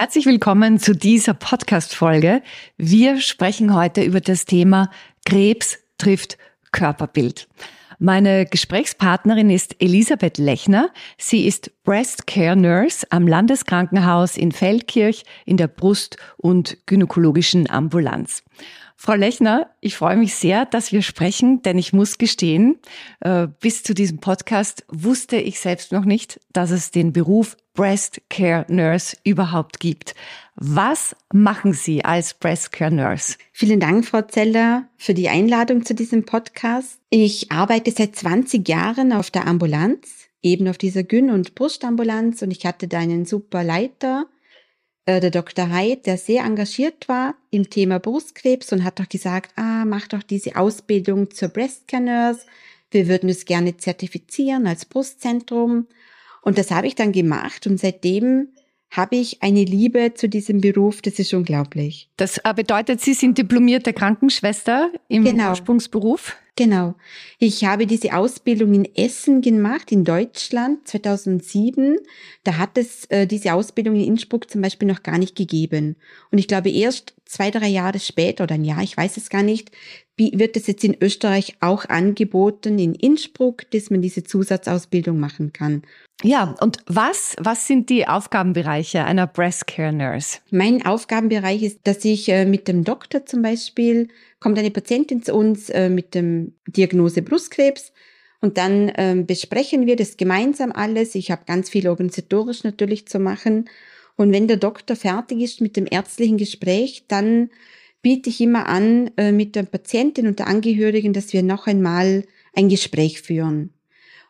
Herzlich willkommen zu dieser Podcast-Folge. Wir sprechen heute über das Thema Krebs trifft Körperbild. Meine Gesprächspartnerin ist Elisabeth Lechner. Sie ist Breast Care Nurse am Landeskrankenhaus in Feldkirch in der Brust- und gynäkologischen Ambulanz. Frau Lechner, ich freue mich sehr, dass wir sprechen, denn ich muss gestehen, äh, bis zu diesem Podcast wusste ich selbst noch nicht, dass es den Beruf Breast Care Nurse überhaupt gibt. Was machen Sie als Breast Care Nurse? Vielen Dank, Frau Zeller, für die Einladung zu diesem Podcast. Ich arbeite seit 20 Jahren auf der Ambulanz, eben auf dieser Gyn- und Brustambulanz und ich hatte da einen super Leiter, äh, der Dr. Heid, der sehr engagiert war im Thema Brustkrebs und hat doch gesagt, ah, mach doch diese Ausbildung zur Breast Care Nurse. Wir würden es gerne zertifizieren als Brustzentrum. Und das habe ich dann gemacht und seitdem habe ich eine Liebe zu diesem Beruf, das ist unglaublich. Das äh, bedeutet, Sie sind diplomierte Krankenschwester im genau. Ursprungsberuf? Genau. Ich habe diese Ausbildung in Essen gemacht, in Deutschland, 2007. Da hat es äh, diese Ausbildung in Innsbruck zum Beispiel noch gar nicht gegeben. Und ich glaube, erst zwei, drei Jahre später oder ein Jahr, ich weiß es gar nicht, wird es jetzt in Österreich auch angeboten, in Innsbruck, dass man diese Zusatzausbildung machen kann. Ja, und was, was sind die Aufgabenbereiche einer Breast Care Nurse? Mein Aufgabenbereich ist, dass ich äh, mit dem Doktor zum Beispiel, kommt eine Patientin zu uns äh, mit dem Diagnose Brustkrebs und dann ähm, besprechen wir das gemeinsam alles. Ich habe ganz viel organisatorisch natürlich zu machen. Und wenn der Doktor fertig ist mit dem ärztlichen Gespräch, dann biete ich immer an äh, mit der Patientin und der Angehörigen, dass wir noch einmal ein Gespräch führen.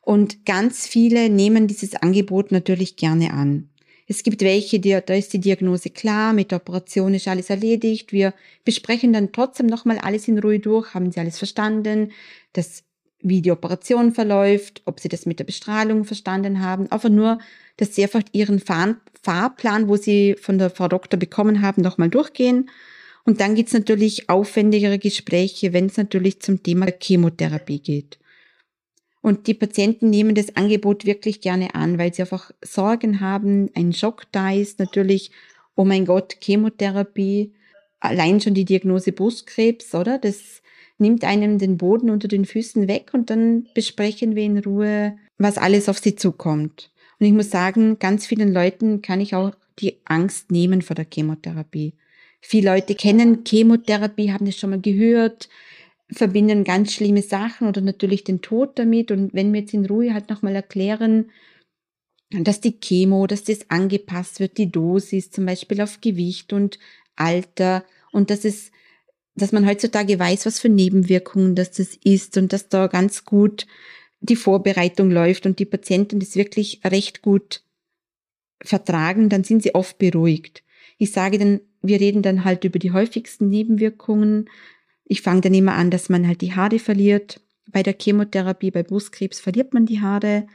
Und ganz viele nehmen dieses Angebot natürlich gerne an. Es gibt welche, die, da ist die Diagnose klar, mit der Operation ist alles erledigt. Wir besprechen dann trotzdem nochmal alles in Ruhe durch. Haben Sie alles verstanden? Das, wie die Operation verläuft, ob Sie das mit der Bestrahlung verstanden haben. Einfach nur, dass Sie einfach Ihren Fahr Fahrplan, wo Sie von der Frau Doktor bekommen haben, nochmal durchgehen. Und dann gibt's natürlich aufwendigere Gespräche, wenn es natürlich zum Thema Chemotherapie geht. Und die Patienten nehmen das Angebot wirklich gerne an, weil sie einfach Sorgen haben, ein Schock da ist, natürlich, oh mein Gott, Chemotherapie, allein schon die Diagnose Brustkrebs, oder? Das nimmt einem den Boden unter den Füßen weg und dann besprechen wir in Ruhe, was alles auf sie zukommt. Und ich muss sagen, ganz vielen Leuten kann ich auch die Angst nehmen vor der Chemotherapie. Viele Leute kennen Chemotherapie, haben das schon mal gehört, verbinden ganz schlimme Sachen oder natürlich den Tod damit. Und wenn wir jetzt in Ruhe halt nochmal erklären, dass die Chemo, dass das angepasst wird, die Dosis zum Beispiel auf Gewicht und Alter und dass es, dass man heutzutage weiß, was für Nebenwirkungen das, das ist und dass da ganz gut die Vorbereitung läuft und die Patienten das wirklich recht gut vertragen, dann sind sie oft beruhigt. Ich sage dann, wir reden dann halt über die häufigsten Nebenwirkungen, ich fange dann immer an, dass man halt die Haare verliert. Bei der Chemotherapie, bei Brustkrebs verliert man die Haare.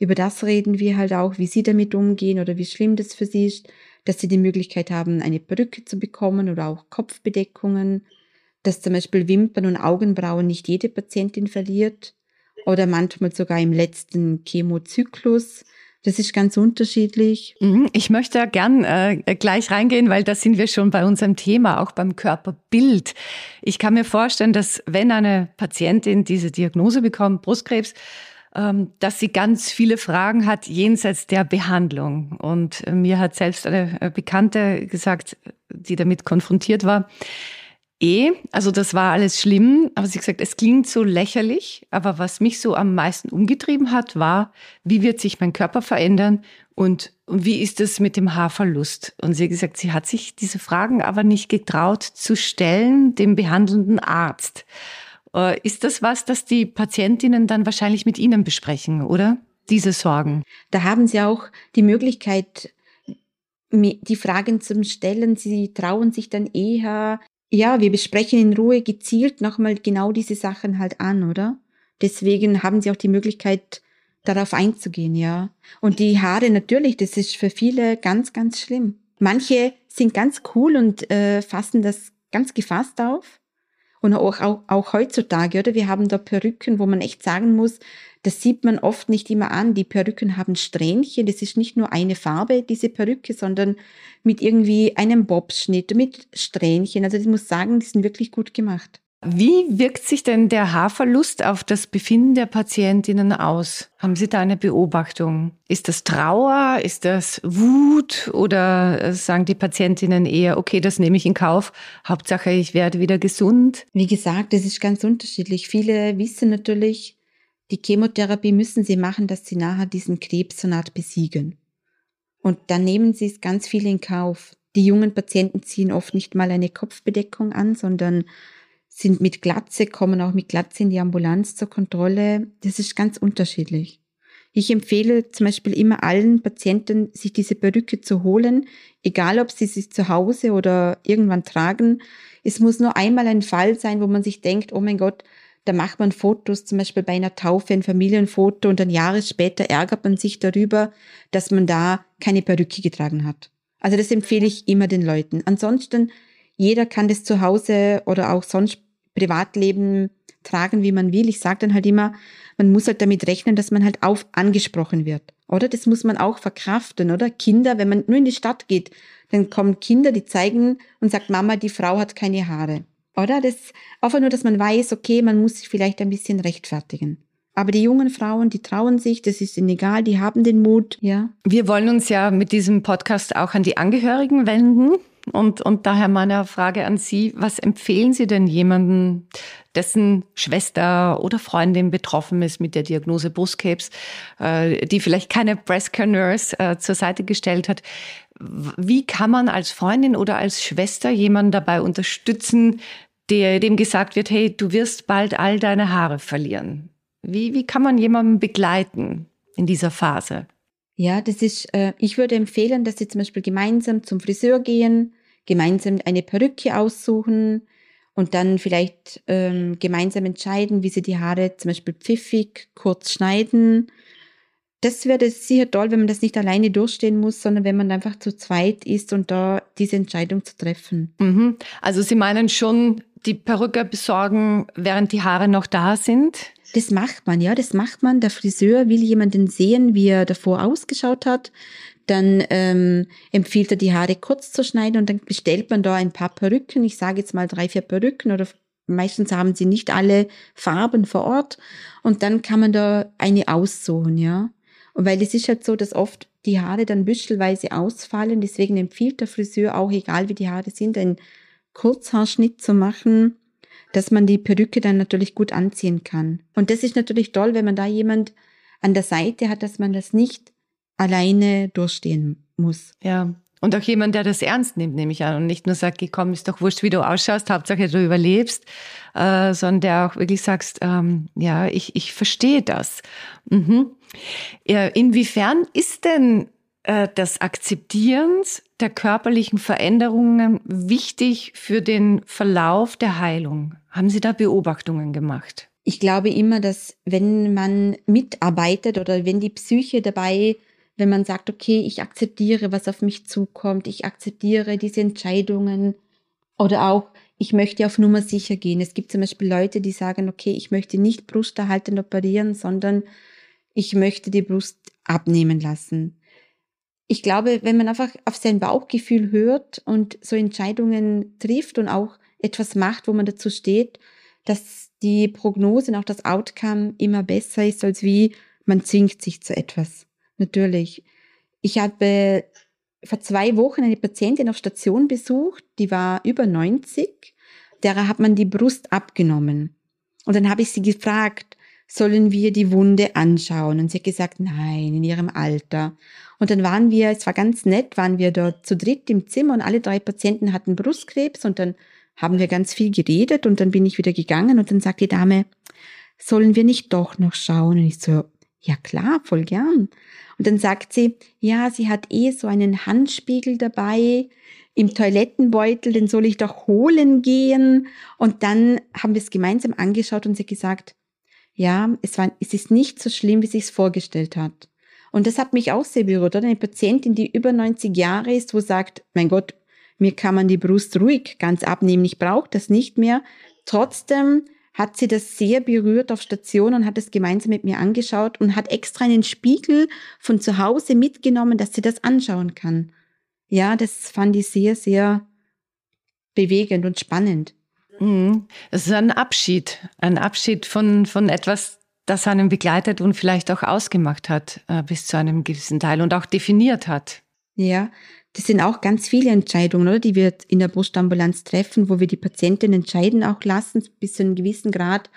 Über das reden wir halt auch, wie sie damit umgehen oder wie schlimm das für sie ist, dass sie die Möglichkeit haben, eine Perücke zu bekommen oder auch Kopfbedeckungen, dass zum Beispiel Wimpern und Augenbrauen nicht jede Patientin verliert oder manchmal sogar im letzten Chemozyklus. Das ist ganz unterschiedlich. Mhm. Ich möchte gern äh, gleich reingehen, weil da sind wir schon bei unserem Thema, auch beim Körperbild. Ich kann mir vorstellen, dass wenn eine Patientin diese Diagnose bekommt, Brustkrebs, ähm, dass sie ganz viele Fragen hat jenseits der Behandlung. Und äh, mir hat selbst eine äh, Bekannte gesagt, die damit konfrontiert war, eh, also das war alles schlimm, aber sie gesagt, es klingt so lächerlich, aber was mich so am meisten umgetrieben hat, war, wie wird sich mein Körper verändern und, und wie ist es mit dem Haarverlust? Und sie hat gesagt, sie hat sich diese Fragen aber nicht getraut zu stellen dem behandelnden Arzt. Äh, ist das was, das die Patientinnen dann wahrscheinlich mit Ihnen besprechen, oder? diese Sorgen? Da haben Sie auch die Möglichkeit, die Fragen zu stellen. Sie trauen sich dann eher. Ja, wir besprechen in Ruhe gezielt nochmal genau diese Sachen halt an, oder? Deswegen haben Sie auch die Möglichkeit, darauf einzugehen, ja. Und die Haare natürlich, das ist für viele ganz, ganz schlimm. Manche sind ganz cool und äh, fassen das ganz gefasst auf. Und auch, auch, auch heutzutage, oder? Wir haben da Perücken, wo man echt sagen muss, das sieht man oft nicht immer an. Die Perücken haben Strähnchen. Das ist nicht nur eine Farbe, diese Perücke, sondern mit irgendwie einem Bobschnitt, mit Strähnchen. Also ich muss sagen, die sind wirklich gut gemacht. Wie wirkt sich denn der Haarverlust auf das Befinden der Patientinnen aus? Haben Sie da eine Beobachtung? Ist das Trauer? Ist das Wut? Oder sagen die Patientinnen eher, okay, das nehme ich in Kauf. Hauptsache, ich werde wieder gesund? Wie gesagt, das ist ganz unterschiedlich. Viele wissen natürlich, die Chemotherapie müssen sie machen, dass sie nachher diesen Krebs so Art besiegen. Und dann nehmen sie es ganz viel in Kauf. Die jungen Patienten ziehen oft nicht mal eine Kopfbedeckung an, sondern sind mit Glatze, kommen auch mit Glatze in die Ambulanz zur Kontrolle. Das ist ganz unterschiedlich. Ich empfehle zum Beispiel immer allen Patienten, sich diese Perücke zu holen, egal ob sie sie zu Hause oder irgendwann tragen. Es muss nur einmal ein Fall sein, wo man sich denkt, oh mein Gott, da macht man Fotos, zum Beispiel bei einer Taufe, ein Familienfoto und dann Jahre später ärgert man sich darüber, dass man da keine Perücke getragen hat. Also das empfehle ich immer den Leuten. Ansonsten jeder kann das zu Hause oder auch sonst Privatleben tragen, wie man will. Ich sage dann halt immer, man muss halt damit rechnen, dass man halt auf angesprochen wird. Oder das muss man auch verkraften, oder? Kinder, wenn man nur in die Stadt geht, dann kommen Kinder, die zeigen und sagt, Mama, die Frau hat keine Haare. Oder? Das einfach nur, dass man weiß, okay, man muss sich vielleicht ein bisschen rechtfertigen. Aber die jungen Frauen, die trauen sich, das ist ihnen egal, die haben den Mut, ja. Wir wollen uns ja mit diesem Podcast auch an die Angehörigen wenden. Und, und daher meine Frage an Sie, was empfehlen Sie denn jemandem, dessen Schwester oder Freundin betroffen ist mit der Diagnose Brustkrebs, äh, die vielleicht keine Breast Care Nurse äh, zur Seite gestellt hat? Wie kann man als Freundin oder als Schwester jemanden dabei unterstützen, der, dem gesagt wird, hey, du wirst bald all deine Haare verlieren? Wie, wie kann man jemanden begleiten in dieser Phase? Ja, das ist, äh, ich würde empfehlen, dass Sie zum Beispiel gemeinsam zum Friseur gehen, gemeinsam eine Perücke aussuchen und dann vielleicht ähm, gemeinsam entscheiden, wie Sie die Haare zum Beispiel pfiffig kurz schneiden. Das wäre sicher toll, wenn man das nicht alleine durchstehen muss, sondern wenn man einfach zu zweit ist und da diese Entscheidung zu treffen. Mhm. Also Sie meinen schon, die Perücke besorgen, während die Haare noch da sind? Das macht man, ja, das macht man. Der Friseur will jemanden sehen, wie er davor ausgeschaut hat. Dann ähm, empfiehlt er, die Haare kurz zu schneiden und dann bestellt man da ein paar Perücken. Ich sage jetzt mal drei, vier Perücken oder meistens haben sie nicht alle Farben vor Ort. Und dann kann man da eine aussuchen, ja. Und weil es ist halt so, dass oft die Haare dann büschelweise ausfallen. Deswegen empfiehlt der Friseur auch, egal wie die Haare sind, einen Kurzhaarschnitt zu machen dass man die Perücke dann natürlich gut anziehen kann. Und das ist natürlich toll, wenn man da jemand an der Seite hat, dass man das nicht alleine durchstehen muss. Ja. Und auch jemand, der das ernst nimmt, nehme ich an, und nicht nur sagt, komm, ist doch wurscht, wie du ausschaust, Hauptsache du überlebst, äh, sondern der auch wirklich sagst, ähm, ja, ich, ich verstehe das. Mhm. Ja, inwiefern ist denn äh, des Akzeptierens der körperlichen Veränderungen wichtig für den Verlauf der Heilung? Haben Sie da Beobachtungen gemacht? Ich glaube immer, dass wenn man mitarbeitet oder wenn die Psyche dabei, wenn man sagt, okay, ich akzeptiere, was auf mich zukommt, ich akzeptiere diese Entscheidungen oder auch, ich möchte auf Nummer sicher gehen. Es gibt zum Beispiel Leute, die sagen, okay, ich möchte nicht brusterhaltend operieren, sondern ich möchte die Brust abnehmen lassen ich glaube, wenn man einfach auf sein Bauchgefühl hört und so Entscheidungen trifft und auch etwas macht, wo man dazu steht, dass die Prognose und auch das Outcome immer besser ist, als wie man zwingt sich zu etwas. Natürlich. Ich habe vor zwei Wochen eine Patientin auf Station besucht, die war über 90. Derer hat man die Brust abgenommen. Und dann habe ich sie gefragt, sollen wir die Wunde anschauen? Und sie hat gesagt, nein, in ihrem Alter. Und dann waren wir, es war ganz nett, waren wir dort zu dritt im Zimmer und alle drei Patienten hatten Brustkrebs und dann haben wir ganz viel geredet und dann bin ich wieder gegangen und dann sagt die Dame, sollen wir nicht doch noch schauen? Und ich so, Ja klar, voll gern. Und dann sagt sie, ja, sie hat eh so einen Handspiegel dabei im Toilettenbeutel, den soll ich doch holen gehen. Und dann haben wir es gemeinsam angeschaut und sie gesagt, ja, es, war, es ist nicht so schlimm, wie sie es vorgestellt hat. Und das hat mich auch sehr berührt, oder? Eine Patientin, die über 90 Jahre ist, wo sagt, mein Gott, mir kann man die Brust ruhig ganz abnehmen, ich brauche das nicht mehr. Trotzdem hat sie das sehr berührt auf Station und hat es gemeinsam mit mir angeschaut und hat extra einen Spiegel von zu Hause mitgenommen, dass sie das anschauen kann. Ja, das fand ich sehr, sehr bewegend und spannend. Mhm. Es ist ein Abschied, ein Abschied von, von etwas, das einen begleitet und vielleicht auch ausgemacht hat äh, bis zu einem gewissen Teil und auch definiert hat. Ja, das sind auch ganz viele Entscheidungen, oder, die wir in der Brustambulanz treffen, wo wir die Patienten entscheiden auch lassen, bis zu einem gewissen Grad,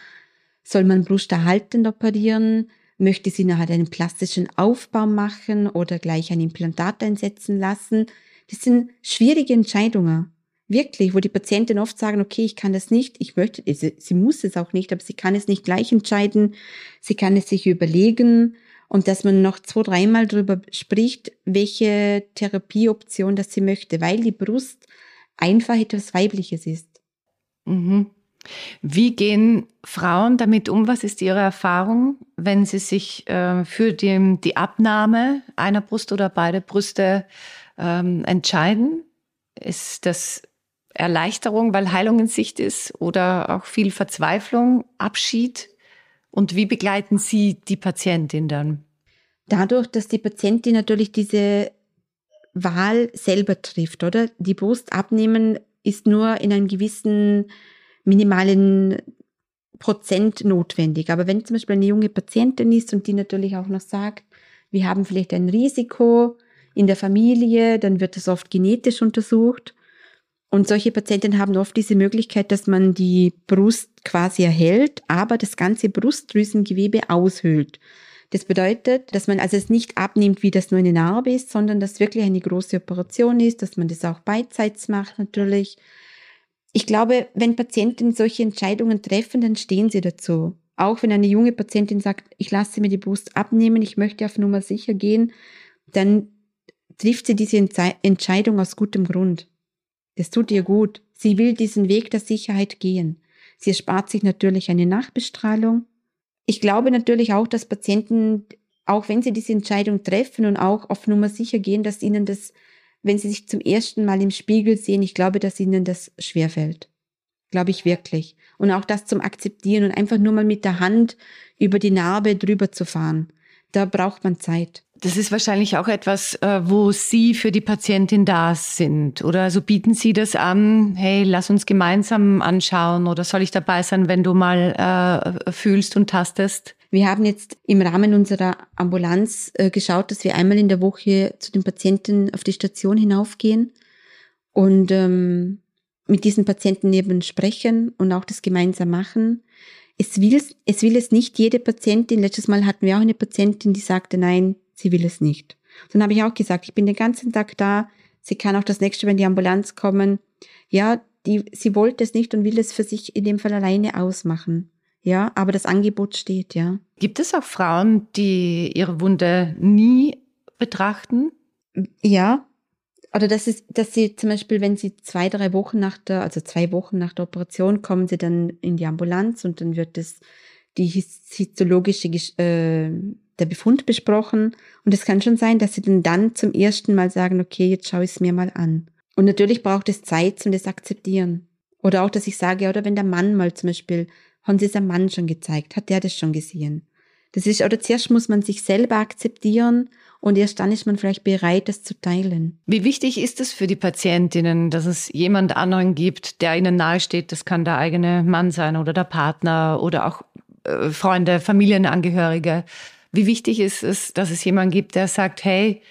soll man Brust erhaltend operieren, möchte sie nachher einen plastischen Aufbau machen oder gleich ein Implantat einsetzen lassen. Das sind schwierige Entscheidungen. Wirklich, wo die Patienten oft sagen, okay, ich kann das nicht, ich möchte, sie, sie muss es auch nicht, aber sie kann es nicht gleich entscheiden, sie kann es sich überlegen und dass man noch zwei, dreimal darüber spricht, welche Therapieoption das sie möchte, weil die Brust einfach etwas Weibliches ist. Mhm. Wie gehen Frauen damit um? Was ist Ihre Erfahrung, wenn sie sich äh, für die, die, Abnahme einer Brust oder beide Brüste ähm, entscheiden? Ist das Erleichterung, weil Heilung in Sicht ist oder auch viel Verzweiflung, Abschied? Und wie begleiten Sie die Patientin dann? Dadurch, dass die Patientin natürlich diese Wahl selber trifft, oder? Die Brust abnehmen ist nur in einem gewissen minimalen Prozent notwendig. Aber wenn zum Beispiel eine junge Patientin ist und die natürlich auch noch sagt, wir haben vielleicht ein Risiko in der Familie, dann wird das oft genetisch untersucht. Und solche Patienten haben oft diese Möglichkeit, dass man die Brust quasi erhält, aber das ganze Brustdrüsengewebe aushöhlt. Das bedeutet, dass man also es nicht abnimmt, wie das nur eine Narbe ist, sondern dass wirklich eine große Operation ist, dass man das auch beidseits macht natürlich. Ich glaube, wenn Patienten solche Entscheidungen treffen, dann stehen sie dazu. Auch wenn eine junge Patientin sagt, ich lasse mir die Brust abnehmen, ich möchte auf Nummer sicher gehen, dann trifft sie diese Entscheidung aus gutem Grund. Das tut ihr gut. Sie will diesen Weg der Sicherheit gehen. Sie erspart sich natürlich eine Nachbestrahlung. Ich glaube natürlich auch, dass Patienten, auch wenn sie diese Entscheidung treffen und auch auf Nummer sicher gehen, dass ihnen das, wenn sie sich zum ersten Mal im Spiegel sehen, ich glaube, dass ihnen das schwerfällt. Glaube ich wirklich. Und auch das zum Akzeptieren und einfach nur mal mit der Hand über die Narbe drüber zu fahren. Da braucht man Zeit. Das ist wahrscheinlich auch etwas, äh, wo Sie für die Patientin da sind. Oder so also bieten Sie das an, hey, lass uns gemeinsam anschauen oder soll ich dabei sein, wenn du mal äh, fühlst und tastest? Wir haben jetzt im Rahmen unserer Ambulanz äh, geschaut, dass wir einmal in der Woche zu den Patienten auf die Station hinaufgehen und ähm, mit diesen Patienten eben sprechen und auch das gemeinsam machen. Es will, es will es nicht jede Patientin. Letztes Mal hatten wir auch eine Patientin, die sagte, nein, sie will es nicht. Dann habe ich auch gesagt, ich bin den ganzen Tag da, sie kann auch das nächste Mal in die Ambulanz kommen. Ja, die, sie wollte es nicht und will es für sich in dem Fall alleine ausmachen. Ja, aber das Angebot steht, ja. Gibt es auch Frauen, die ihre Wunde nie betrachten? Ja. Oder das ist, dass sie zum Beispiel, wenn sie zwei, drei Wochen nach der, also zwei Wochen nach der Operation kommen sie dann in die Ambulanz und dann wird es die histologische äh, der Befund besprochen und es kann schon sein, dass sie dann, dann zum ersten Mal sagen, okay, jetzt schaue ich es mir mal an. Und natürlich braucht es Zeit zum das akzeptieren. Oder auch, dass ich sage, oder wenn der Mann mal zum Beispiel, haben sie es am Mann schon gezeigt, hat der das schon gesehen. Das ist, oder zuerst muss man sich selber akzeptieren und erst dann ist man vielleicht bereit, das zu teilen. Wie wichtig ist es für die Patientinnen, dass es jemand anderen gibt, der ihnen nahesteht? Das kann der eigene Mann sein oder der Partner oder auch äh, Freunde, Familienangehörige. Wie wichtig ist es, dass es jemanden gibt, der sagt, hey,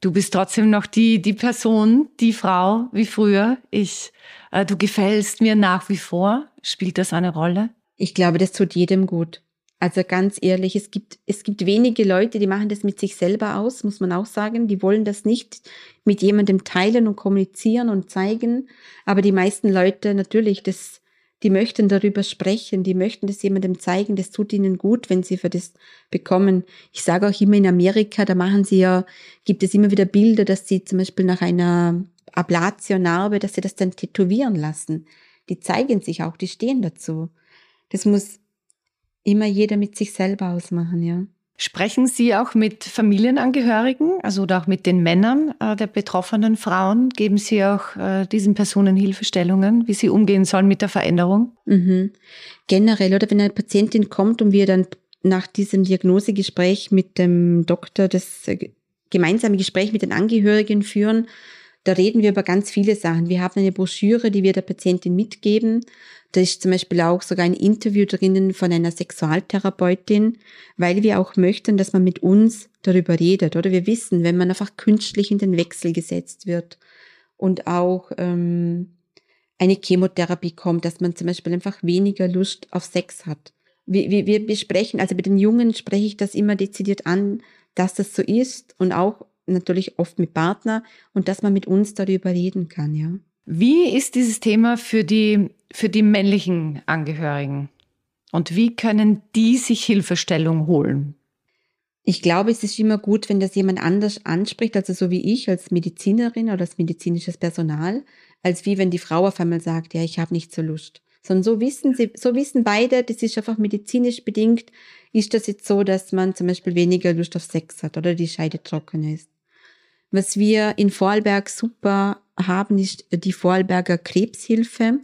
du bist trotzdem noch die, die Person, die Frau wie früher. Ich, äh, du gefällst mir nach wie vor. Spielt das eine Rolle? Ich glaube, das tut jedem gut. Also ganz ehrlich, es gibt, es gibt wenige Leute, die machen das mit sich selber aus, muss man auch sagen. Die wollen das nicht mit jemandem teilen und kommunizieren und zeigen. Aber die meisten Leute natürlich, das, die möchten darüber sprechen, die möchten das jemandem zeigen, das tut ihnen gut, wenn sie für das bekommen. Ich sage auch immer in Amerika, da machen sie ja, gibt es immer wieder Bilder, dass sie zum Beispiel nach einer Ablatio-Narbe, dass sie das dann tätowieren lassen. Die zeigen sich auch, die stehen dazu. Das muss immer jeder mit sich selber ausmachen, ja. Sprechen Sie auch mit Familienangehörigen, also oder auch mit den Männern äh, der betroffenen Frauen? Geben Sie auch äh, diesen Personen Hilfestellungen, wie sie umgehen sollen mit der Veränderung? Mhm. Generell, oder wenn eine Patientin kommt und wir dann nach diesem Diagnosegespräch mit dem Doktor das äh, gemeinsame Gespräch mit den Angehörigen führen, da reden wir über ganz viele Sachen. Wir haben eine Broschüre, die wir der Patientin mitgeben. Da ist zum Beispiel auch sogar ein Interview drinnen von einer Sexualtherapeutin, weil wir auch möchten, dass man mit uns darüber redet. Oder wir wissen, wenn man einfach künstlich in den Wechsel gesetzt wird und auch ähm, eine Chemotherapie kommt, dass man zum Beispiel einfach weniger Lust auf Sex hat. Wir, wir, wir besprechen, also bei den Jungen spreche ich das immer dezidiert an, dass das so ist und auch natürlich oft mit Partner und dass man mit uns darüber reden kann, ja. Wie ist dieses Thema für die, für die männlichen Angehörigen? Und wie können die sich Hilfestellung holen? Ich glaube, es ist immer gut, wenn das jemand anders anspricht, also so wie ich als Medizinerin oder als medizinisches Personal, als wie wenn die Frau auf einmal sagt, ja, ich habe nicht so Lust. Sondern so wissen sie, so wissen beide, das ist einfach medizinisch bedingt, ist das jetzt so, dass man zum Beispiel weniger Lust auf Sex hat oder die Scheide trocken ist. Was wir in Vorarlberg super haben, ist die Vorarlberger Krebshilfe.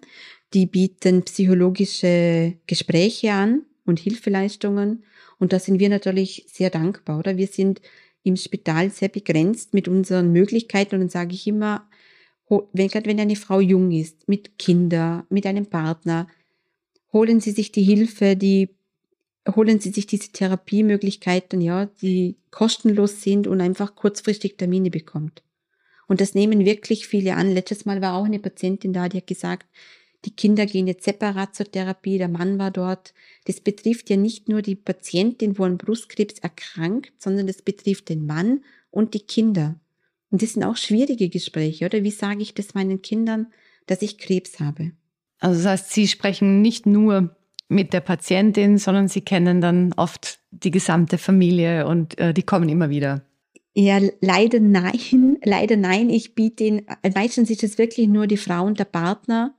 Die bieten psychologische Gespräche an und Hilfeleistungen. Und da sind wir natürlich sehr dankbar, oder? Wir sind im Spital sehr begrenzt mit unseren Möglichkeiten und dann sage ich immer, wenn, gerade wenn eine Frau jung ist, mit Kinder, mit einem Partner, holen Sie sich die Hilfe, die holen Sie sich diese Therapiemöglichkeiten, ja, die kostenlos sind und einfach kurzfristig Termine bekommt. Und das nehmen wirklich viele an. Letztes Mal war auch eine Patientin da, die hat gesagt, die Kinder gehen jetzt separat zur Therapie, der Mann war dort. Das betrifft ja nicht nur die Patientin, wo ein Brustkrebs erkrankt, sondern das betrifft den Mann und die Kinder. Und das sind auch schwierige Gespräche, oder? Wie sage ich das meinen Kindern, dass ich Krebs habe? Also das heißt, Sie sprechen nicht nur mit der Patientin, sondern sie kennen dann oft die gesamte Familie und äh, die kommen immer wieder. Ja, leider nein, leider nein. Ich biete ihn, meistens ist es wirklich nur die Frau und der Partner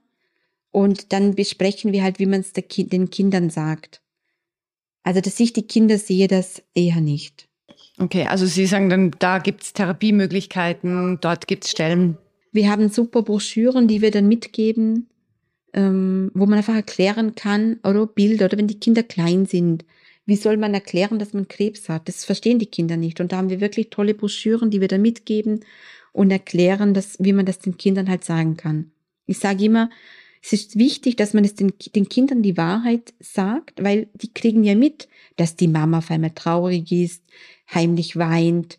und dann besprechen wir halt, wie man es den Kindern sagt. Also, dass ich die Kinder sehe, das eher nicht. Okay, also Sie sagen dann, da gibt es Therapiemöglichkeiten, dort gibt es Stellen. Wir haben super Broschüren, die wir dann mitgeben ähm, wo man einfach erklären kann, oder Bilder, oder wenn die Kinder klein sind, wie soll man erklären, dass man Krebs hat? Das verstehen die Kinder nicht. Und da haben wir wirklich tolle Broschüren, die wir da mitgeben und erklären, dass, wie man das den Kindern halt sagen kann. Ich sage immer, es ist wichtig, dass man es den, den Kindern die Wahrheit sagt, weil die kriegen ja mit, dass die Mama auf einmal traurig ist, heimlich weint,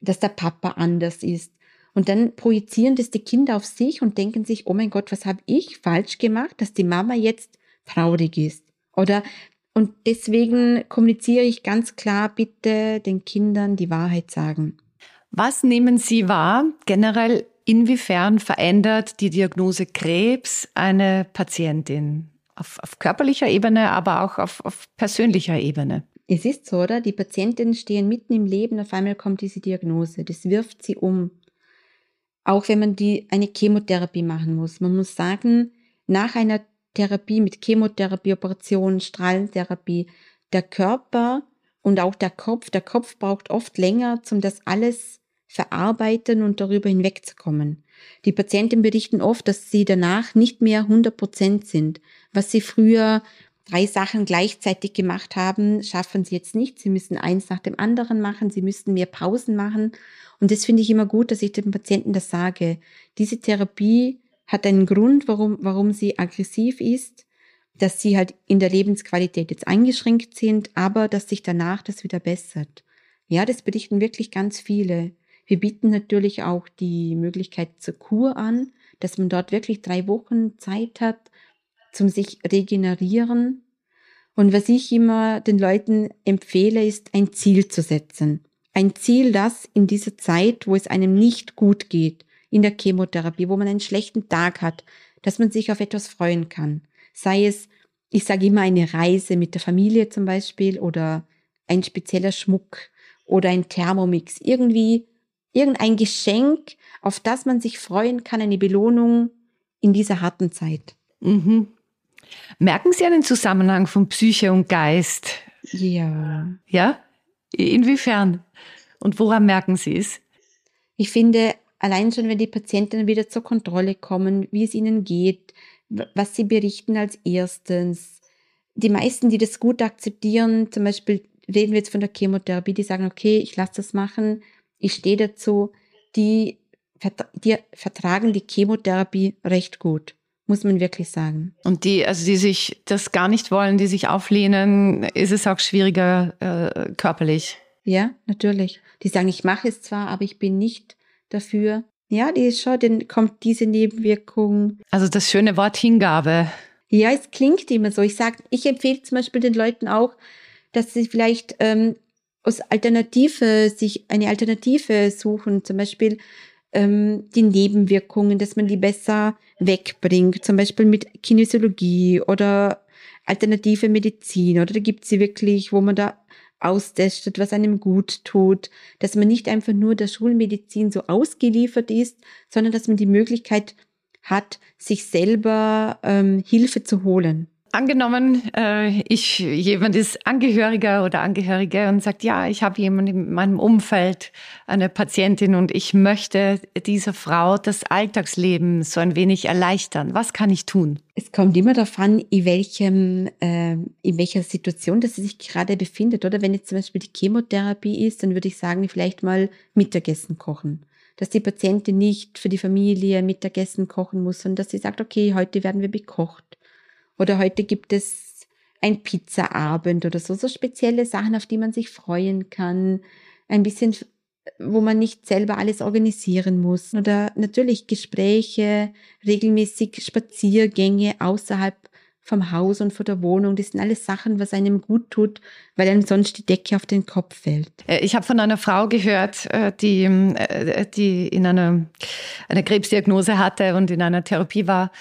dass der Papa anders ist. Und dann projizieren das die Kinder auf sich und denken sich, oh mein Gott, was habe ich falsch gemacht, dass die Mama jetzt traurig ist? Oder und deswegen kommuniziere ich ganz klar, bitte den Kindern die Wahrheit sagen. Was nehmen Sie wahr? Generell, inwiefern verändert die Diagnose Krebs eine Patientin? Auf, auf körperlicher Ebene, aber auch auf, auf persönlicher Ebene. Es ist so, oder? Die Patientinnen stehen mitten im Leben, auf einmal kommt diese Diagnose. Das wirft sie um auch wenn man die eine Chemotherapie machen muss. Man muss sagen, nach einer Therapie mit Chemotherapie, Operation, Strahlentherapie, der Körper und auch der Kopf, der Kopf braucht oft länger, um das alles verarbeiten und darüber hinwegzukommen. Die Patienten berichten oft, dass sie danach nicht mehr 100 Prozent sind. Was sie früher drei Sachen gleichzeitig gemacht haben, schaffen sie jetzt nicht. Sie müssen eins nach dem anderen machen. Sie müssten mehr Pausen machen. Und das finde ich immer gut, dass ich den Patienten das sage. Diese Therapie hat einen Grund, warum, warum sie aggressiv ist, dass sie halt in der Lebensqualität jetzt eingeschränkt sind, aber dass sich danach das wieder bessert. Ja, das berichten wirklich ganz viele. Wir bieten natürlich auch die Möglichkeit zur Kur an, dass man dort wirklich drei Wochen Zeit hat, zum sich regenerieren. Und was ich immer den Leuten empfehle, ist ein Ziel zu setzen. Ein Ziel, das in dieser Zeit, wo es einem nicht gut geht, in der Chemotherapie, wo man einen schlechten Tag hat, dass man sich auf etwas freuen kann. sei es, ich sage immer eine Reise mit der Familie zum Beispiel oder ein spezieller Schmuck oder ein Thermomix, irgendwie irgendein Geschenk, auf das man sich freuen kann, eine Belohnung in dieser harten Zeit. Mhm. Merken Sie einen Zusammenhang von Psyche und Geist? Ja. Ja? Inwiefern? Und woran merken Sie es? Ich finde, allein schon, wenn die Patienten wieder zur Kontrolle kommen, wie es ihnen geht, was sie berichten als erstens. Die meisten, die das gut akzeptieren, zum Beispiel reden wir jetzt von der Chemotherapie, die sagen, okay, ich lasse das machen, ich stehe dazu, die, die vertragen die Chemotherapie recht gut muss man wirklich sagen. Und die, also die sich das gar nicht wollen, die sich auflehnen, ist es auch schwieriger äh, körperlich. Ja, natürlich. Die sagen, ich mache es zwar, aber ich bin nicht dafür. Ja, die ist schon, dann kommt diese Nebenwirkung. Also das schöne Wort Hingabe. Ja, es klingt immer so. Ich sage, ich empfehle zum Beispiel den Leuten auch, dass sie vielleicht ähm, aus Alternative sich eine Alternative suchen. Zum Beispiel ähm, die Nebenwirkungen, dass man die besser wegbringt, zum Beispiel mit Kinesiologie oder alternative Medizin. Oder da gibt sie wirklich, wo man da austestet, was einem gut tut, dass man nicht einfach nur der Schulmedizin so ausgeliefert ist, sondern dass man die Möglichkeit hat, sich selber ähm, Hilfe zu holen. Angenommen, äh, ich jemand ist Angehöriger oder Angehörige und sagt, ja, ich habe jemanden in meinem Umfeld, eine Patientin und ich möchte dieser Frau das Alltagsleben so ein wenig erleichtern. Was kann ich tun? Es kommt immer darauf an, in welchem, äh, in welcher Situation dass sie sich gerade befindet. Oder wenn jetzt zum Beispiel die Chemotherapie ist, dann würde ich sagen, vielleicht mal Mittagessen kochen dass die Patientin nicht für die Familie Mittagessen kochen muss, sondern dass sie sagt, okay, heute werden wir bekocht. Oder heute gibt es ein Pizzaabend oder so, so spezielle Sachen, auf die man sich freuen kann. Ein bisschen, wo man nicht selber alles organisieren muss. Oder natürlich Gespräche, regelmäßig Spaziergänge außerhalb vom Haus und von der Wohnung. Das sind alles Sachen, was einem gut tut, weil einem sonst die Decke auf den Kopf fällt. Äh, ich habe von einer Frau gehört, äh, die, äh, die in einer eine Krebsdiagnose hatte und in einer Therapie war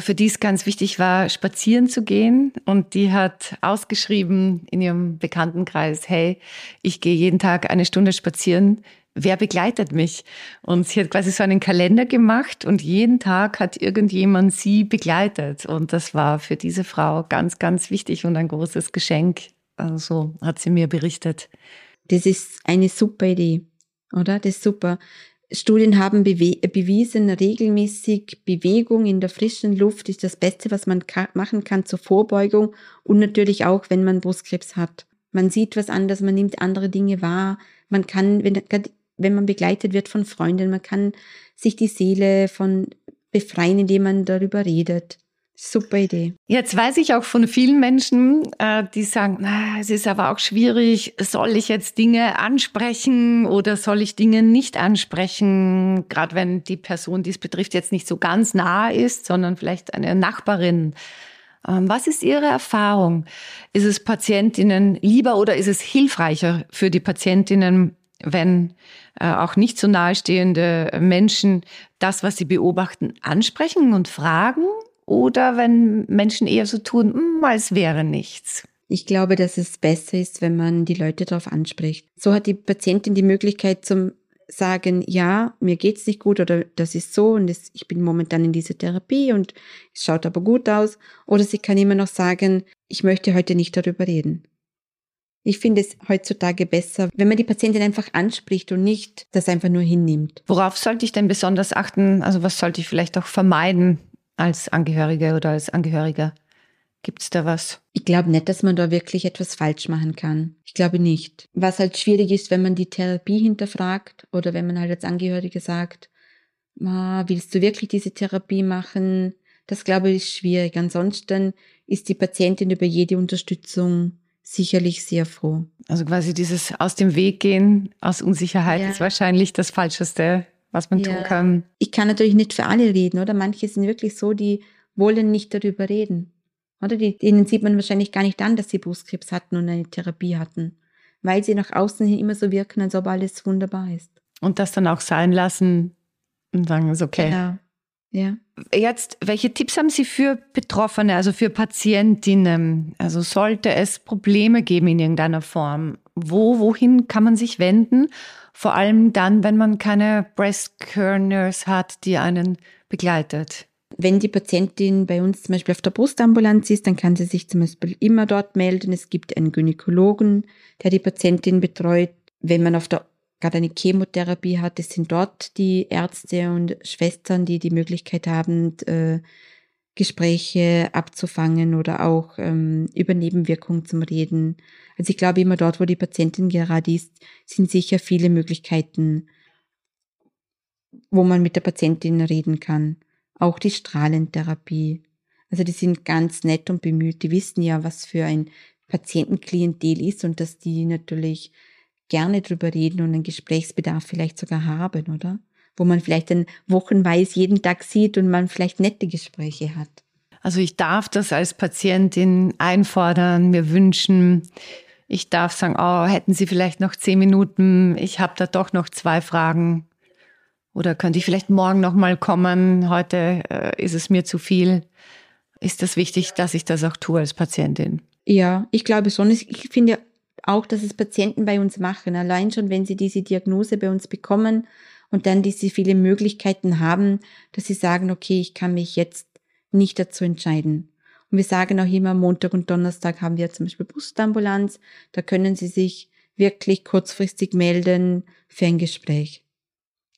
für die es ganz wichtig war, spazieren zu gehen. Und die hat ausgeschrieben in ihrem Bekanntenkreis, hey, ich gehe jeden Tag eine Stunde spazieren. Wer begleitet mich? Und sie hat quasi so einen Kalender gemacht und jeden Tag hat irgendjemand sie begleitet. Und das war für diese Frau ganz, ganz wichtig und ein großes Geschenk. Also hat sie mir berichtet. Das ist eine super Idee, oder? Das ist super. Studien haben bewiesen, regelmäßig Bewegung in der frischen Luft ist das Beste, was man ka machen kann zur Vorbeugung und natürlich auch, wenn man Brustkrebs hat. Man sieht was anderes, man nimmt andere Dinge wahr, man kann, wenn, wenn man begleitet wird von Freunden, man kann sich die Seele von befreien, indem man darüber redet. Super Idee. Jetzt weiß ich auch von vielen Menschen, äh, die sagen, na, es ist aber auch schwierig, soll ich jetzt Dinge ansprechen oder soll ich Dinge nicht ansprechen, gerade wenn die Person, die es betrifft, jetzt nicht so ganz nah ist, sondern vielleicht eine Nachbarin. Ähm, was ist Ihre Erfahrung? Ist es Patientinnen lieber oder ist es hilfreicher für die Patientinnen, wenn äh, auch nicht so nahestehende Menschen das, was sie beobachten, ansprechen und fragen? Oder wenn Menschen eher so tun, hm, als wäre nichts? Ich glaube, dass es besser ist, wenn man die Leute darauf anspricht. So hat die Patientin die Möglichkeit zum sagen, ja, mir geht's nicht gut oder das ist so und das, ich bin momentan in dieser Therapie und es schaut aber gut aus. Oder sie kann immer noch sagen, ich möchte heute nicht darüber reden. Ich finde es heutzutage besser, wenn man die Patientin einfach anspricht und nicht das einfach nur hinnimmt. Worauf sollte ich denn besonders achten? Also was sollte ich vielleicht auch vermeiden, als Angehörige oder als Angehöriger? Gibt es da was? Ich glaube nicht, dass man da wirklich etwas falsch machen kann. Ich glaube nicht. Was halt schwierig ist, wenn man die Therapie hinterfragt oder wenn man halt als Angehörige sagt, willst du wirklich diese Therapie machen? Das glaube ich ist schwierig. Ansonsten ist die Patientin über jede Unterstützung sicherlich sehr froh. Also quasi dieses aus dem Weg gehen, aus Unsicherheit ja. ist wahrscheinlich das Falscheste, was man ja. tun kann. Ich kann natürlich nicht für alle reden, oder? Manche sind wirklich so, die wollen nicht darüber reden. Oder die, denen sieht man wahrscheinlich gar nicht an, dass sie Brustkrebs hatten und eine Therapie hatten. Weil sie nach außen hin immer so wirken, als ob alles wunderbar ist. Und das dann auch sein lassen und sagen, ist okay. Ja. ja. Jetzt, welche Tipps haben Sie für Betroffene, also für Patientinnen? Also sollte es Probleme geben in irgendeiner Form? Wo, wohin kann man sich wenden? Vor allem dann, wenn man keine Breast Care Nurse hat, die einen begleitet. Wenn die Patientin bei uns zum Beispiel auf der Brustambulanz ist, dann kann sie sich zum Beispiel immer dort melden. Es gibt einen Gynäkologen, der die Patientin betreut. Wenn man auf der gerade eine Chemotherapie hat, es sind dort die Ärzte und Schwestern, die die Möglichkeit haben, äh, Gespräche abzufangen oder auch ähm, über Nebenwirkungen zu reden. Also ich glaube immer dort, wo die Patientin gerade ist, sind sicher viele Möglichkeiten, wo man mit der Patientin reden kann. Auch die Strahlentherapie. Also die sind ganz nett und bemüht. Die wissen ja, was für ein Patientenklientel ist und dass die natürlich gerne drüber reden und einen Gesprächsbedarf vielleicht sogar haben, oder? Wo man vielleicht dann wochenweise jeden Tag sieht und man vielleicht nette Gespräche hat. Also ich darf das als Patientin einfordern, mir wünschen. Ich darf sagen, oh, hätten Sie vielleicht noch zehn Minuten? Ich habe da doch noch zwei Fragen. Oder könnte ich vielleicht morgen noch mal kommen? Heute äh, ist es mir zu viel. Ist das wichtig, dass ich das auch tue als Patientin? Ja, ich glaube schon. Ich finde auch, dass es Patienten bei uns machen. Allein schon, wenn sie diese Diagnose bei uns bekommen und dann diese viele Möglichkeiten haben, dass sie sagen, okay, ich kann mich jetzt nicht dazu entscheiden. Und wir sagen auch immer, Montag und Donnerstag haben wir zum Beispiel Brustambulanz. Da können Sie sich wirklich kurzfristig melden für ein Gespräch.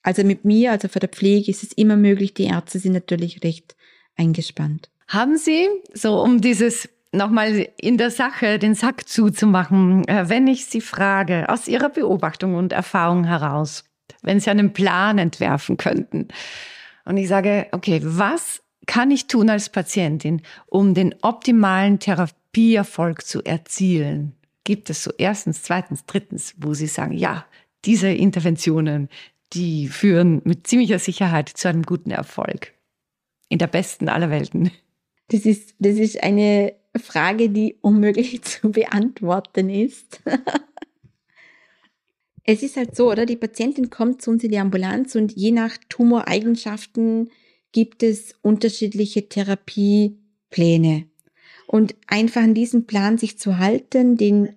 Also mit mir, also für der Pflege, ist es immer möglich. Die Ärzte sind natürlich recht eingespannt. Haben Sie, so um dieses nochmal in der Sache den Sack zuzumachen, äh, wenn ich Sie frage, aus Ihrer Beobachtung und Erfahrung heraus, wenn Sie einen Plan entwerfen könnten und ich sage, okay, was kann ich tun als Patientin, um den optimalen Therapieerfolg zu erzielen? Gibt es so erstens, zweitens, drittens, wo Sie sagen, ja, diese Interventionen, die führen mit ziemlicher Sicherheit zu einem guten Erfolg. In der besten aller Welten. Das ist, das ist eine Frage, die unmöglich zu beantworten ist. Es ist halt so, oder? Die Patientin kommt zu uns in die Ambulanz und je nach Tumoreigenschaften gibt es unterschiedliche Therapiepläne. Und einfach an diesem Plan sich zu halten, den,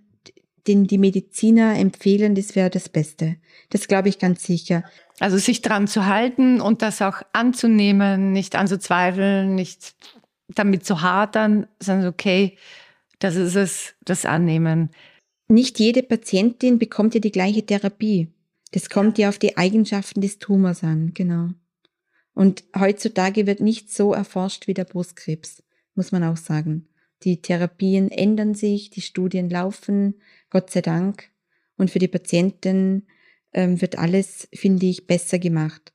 den die Mediziner empfehlen, das wäre das Beste. Das glaube ich ganz sicher. Also sich dran zu halten und das auch anzunehmen, nicht anzuzweifeln, nicht damit zu hadern, sondern okay, das ist es, das Annehmen. Nicht jede Patientin bekommt ja die gleiche Therapie. Das kommt ja auf die Eigenschaften des Tumors an, genau. Und heutzutage wird nicht so erforscht wie der Brustkrebs, muss man auch sagen. Die Therapien ändern sich, die Studien laufen, Gott sei Dank. Und für die Patienten ähm, wird alles, finde ich, besser gemacht.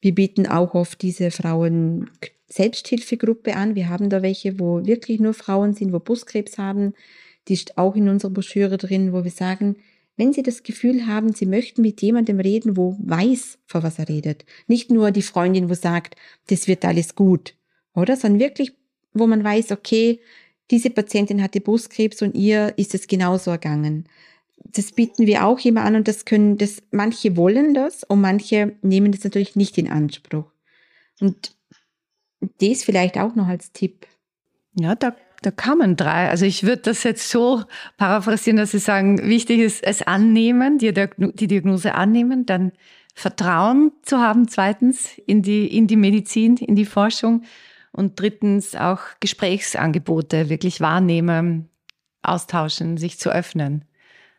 Wir bieten auch oft diese Frauen Selbsthilfegruppe an. Wir haben da welche, wo wirklich nur Frauen sind, wo Brustkrebs haben. Die ist auch in unserer Broschüre drin, wo wir sagen, wenn Sie das Gefühl haben, Sie möchten mit jemandem reden, wo weiß, vor was er redet. Nicht nur die Freundin, wo sagt, das wird alles gut, oder? Sondern wirklich, wo man weiß, okay, diese Patientin hatte Brustkrebs und ihr ist es genauso ergangen. Das bieten wir auch immer an und das können, das, manche wollen das und manche nehmen das natürlich nicht in Anspruch. Und das vielleicht auch noch als Tipp. Ja, da, da kamen drei. Also ich würde das jetzt so paraphrasieren, dass Sie sagen, wichtig ist es annehmen, die, Diagnose annehmen, dann Vertrauen zu haben, zweitens in die, in die Medizin, in die Forschung und drittens auch Gesprächsangebote wirklich wahrnehmen, austauschen, sich zu öffnen.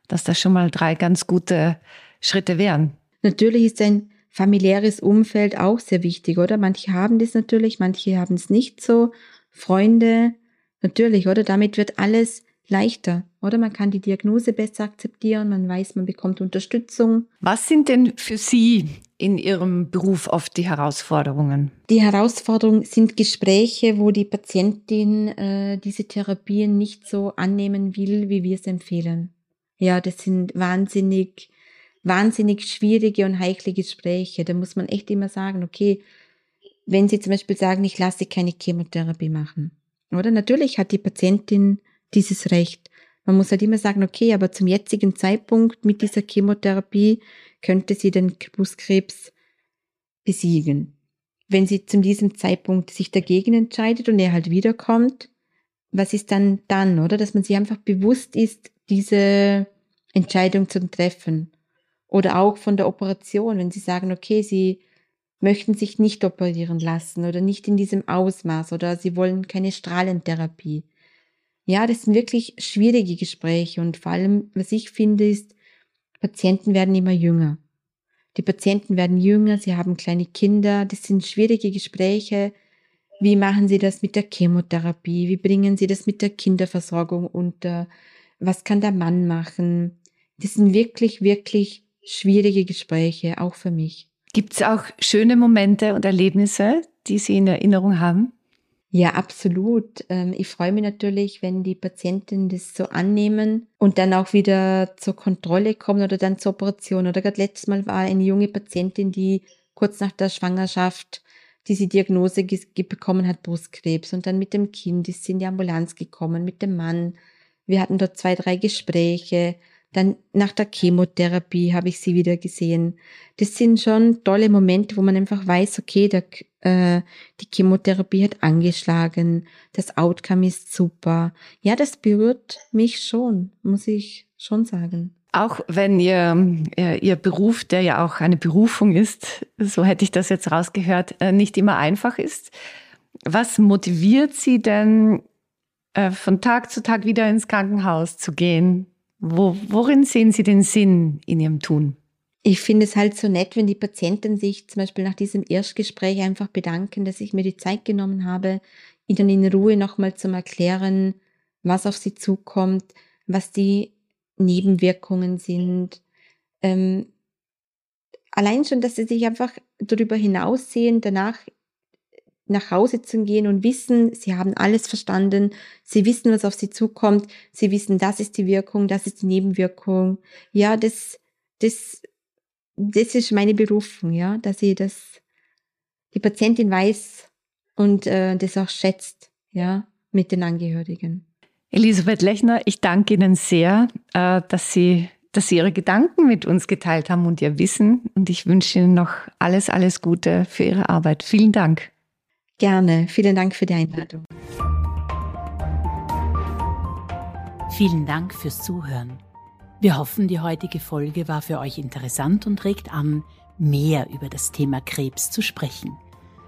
Dass das schon mal drei ganz gute Schritte wären. Natürlich ist ein familiäres Umfeld auch sehr wichtig, oder? Manche haben das natürlich, manche haben es nicht so. Freunde, natürlich, oder? Damit wird alles leichter, oder? Man kann die Diagnose besser akzeptieren, man weiß, man bekommt Unterstützung. Was sind denn für Sie in Ihrem Beruf oft die Herausforderungen? Die Herausforderungen sind Gespräche, wo die Patientin äh, diese Therapien nicht so annehmen will, wie wir es empfehlen. Ja, das sind wahnsinnig wahnsinnig schwierige und heikle Gespräche. Da muss man echt immer sagen, okay, wenn Sie zum Beispiel sagen, ich lasse keine Chemotherapie machen. Oder natürlich hat die Patientin dieses Recht. Man muss halt immer sagen, okay, aber zum jetzigen Zeitpunkt mit dieser Chemotherapie könnte sie den Brustkrebs besiegen. wenn sie zu diesem Zeitpunkt sich dagegen entscheidet und er halt wiederkommt, was ist dann dann, oder? Dass man sich einfach bewusst ist, diese Entscheidung zu treffen. Oder auch von der Operation, wenn sie sagen, okay, sie möchten sich nicht operieren lassen oder nicht in diesem Ausmaß oder sie wollen keine Strahlentherapie. Ja, das sind wirklich schwierige Gespräche und vor allem, was ich finde, ist, Patienten werden immer jünger. Die Patienten werden jünger, sie haben kleine Kinder, das sind schwierige Gespräche. Wie machen sie das mit der Chemotherapie? Wie bringen sie das mit der Kinderversorgung unter? Was kann der Mann machen? Das sind wirklich, wirklich schwierige Gespräche, auch für mich. Gibt es auch schöne Momente und Erlebnisse, die Sie in Erinnerung haben? Ja, absolut. Ähm, ich freue mich natürlich, wenn die Patienten das so annehmen und dann auch wieder zur Kontrolle kommen oder dann zur Operation. Oder gerade letztes Mal war eine junge Patientin, die kurz nach der Schwangerschaft diese Diagnose bekommen hat, Brustkrebs. Und dann mit dem Kind ist sie in die Ambulanz gekommen, mit dem Mann. Wir hatten dort zwei, drei Gespräche. Dann nach der Chemotherapie habe ich sie wieder gesehen. Das sind schon tolle Momente, wo man einfach weiß, okay, der, äh, die Chemotherapie hat angeschlagen, das Outcome ist super. Ja, das berührt mich schon, muss ich schon sagen. Auch wenn ihr, ihr Beruf, der ja auch eine Berufung ist, so hätte ich das jetzt rausgehört, äh, nicht immer einfach ist. Was motiviert Sie denn, äh, von Tag zu Tag wieder ins Krankenhaus zu gehen? Wo, worin sehen Sie den Sinn in Ihrem Tun? Ich finde es halt so nett, wenn die Patienten sich zum Beispiel nach diesem Erstgespräch einfach bedanken, dass ich mir die Zeit genommen habe, ihnen in Ruhe nochmal zum Erklären, was auf sie zukommt, was die Nebenwirkungen sind. Ähm, allein schon, dass sie sich einfach darüber hinaussehen, danach nach Hause zu gehen und wissen, sie haben alles verstanden, sie wissen, was auf sie zukommt, sie wissen, das ist die Wirkung, das ist die Nebenwirkung. Ja, das, das, das ist meine Berufung, ja, dass sie das, die Patientin weiß und äh, das auch schätzt, ja, mit den Angehörigen. Elisabeth Lechner, ich danke Ihnen sehr, äh, dass Sie dass Sie Ihre Gedanken mit uns geteilt haben und Ihr Wissen. Und ich wünsche Ihnen noch alles, alles Gute für Ihre Arbeit. Vielen Dank. Gerne. Vielen Dank für die Einladung. Vielen Dank fürs Zuhören. Wir hoffen, die heutige Folge war für euch interessant und regt an, mehr über das Thema Krebs zu sprechen.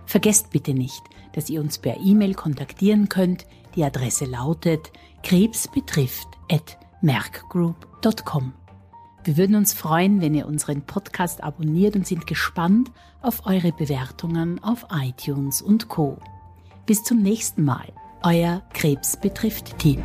Vergesst bitte nicht, dass ihr uns per E-Mail kontaktieren könnt. Die Adresse lautet krebsbetrifft@merkgroup.com. Wir würden uns freuen, wenn ihr unseren Podcast abonniert und sind gespannt auf eure Bewertungen auf iTunes und Co. Bis zum nächsten Mal. Euer Krebs betrifft Team.